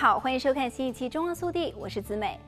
好，欢迎收看新一期《中央速递》，我是子美。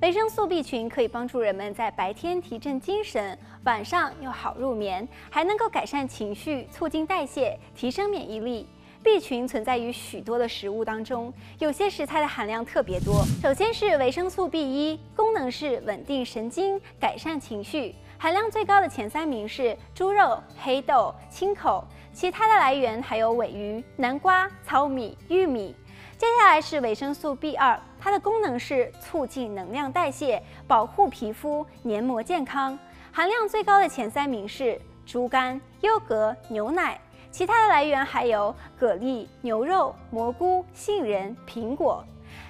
维生素 B 群可以帮助人们在白天提振精神，晚上又好入眠，还能够改善情绪、促进代谢、提升免疫力。B 群存在于许多的食物当中，有些食材的含量特别多。首先是维生素 B 一，功能是稳定神经、改善情绪，含量最高的前三名是猪肉、黑豆、青口，其他的来源还有尾鱼、南瓜、糙米、玉米。接下来是维生素 B 二，它的功能是促进能量代谢，保护皮肤黏膜健康。含量最高的前三名是猪肝、优格、牛奶，其他的来源还有蛤蜊、牛肉、蘑菇、杏仁、苹果。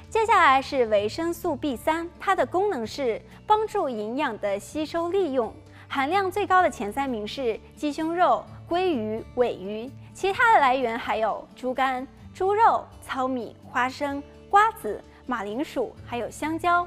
接下来是维生素 B 三，它的功能是帮助营养的吸收利用。含量最高的前三名是鸡胸肉、鲑鱼、尾鱼，其他的来源还有猪肝。猪肉、糙米、花生、瓜子、马铃薯，还有香蕉。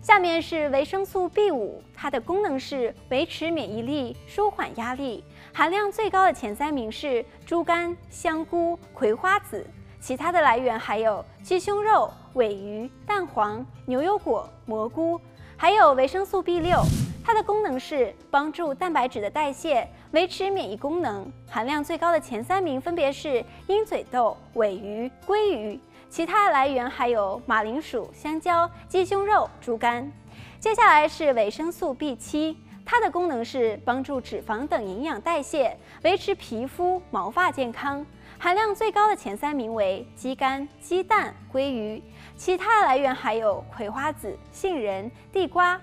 下面是维生素 B 五，它的功能是维持免疫力、舒缓压力。含量最高的前三名是猪肝、香菇、葵花籽，其他的来源还有鸡胸肉、尾鱼、蛋黄、牛油果、蘑菇，还有维生素 B 六。它的功能是帮助蛋白质的代谢，维持免疫功能。含量最高的前三名分别是鹰嘴豆、尾鱼、鲑鱼，其他来源还有马铃薯、香蕉、鸡胸肉、猪肝。接下来是维生素 B 七，它的功能是帮助脂肪等营养代谢，维持皮肤毛发健康。含量最高的前三名为鸡肝、鸡蛋、鲑鱼，其他来源还有葵花籽、杏仁、地瓜。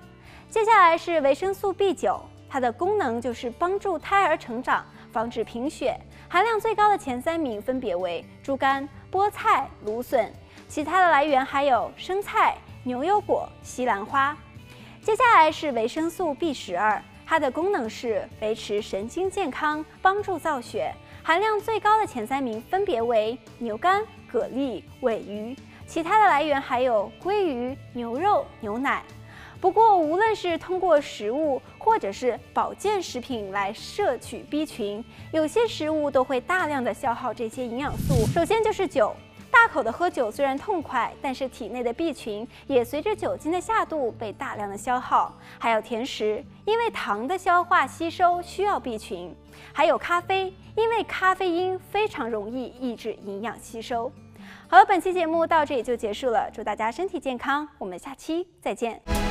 接下来是维生素 B 九，它的功能就是帮助胎儿成长，防止贫血。含量最高的前三名分别为猪肝、菠菜、芦笋，其他的来源还有生菜、牛油果、西兰花。接下来是维生素 B 十二，它的功能是维持神经健康，帮助造血。含量最高的前三名分别为牛肝、蛤蜊、尾鱼，其他的来源还有鲑鱼、牛肉、牛奶。不过，无论是通过食物或者是保健食品来摄取 B 群，有些食物都会大量的消耗这些营养素。首先就是酒，大口的喝酒虽然痛快，但是体内的 B 群也随着酒精的下肚被大量的消耗。还有甜食，因为糖的消化吸收需要 B 群。还有咖啡，因为咖啡因非常容易抑制营养吸收。好了，本期节目到这里就结束了，祝大家身体健康，我们下期再见。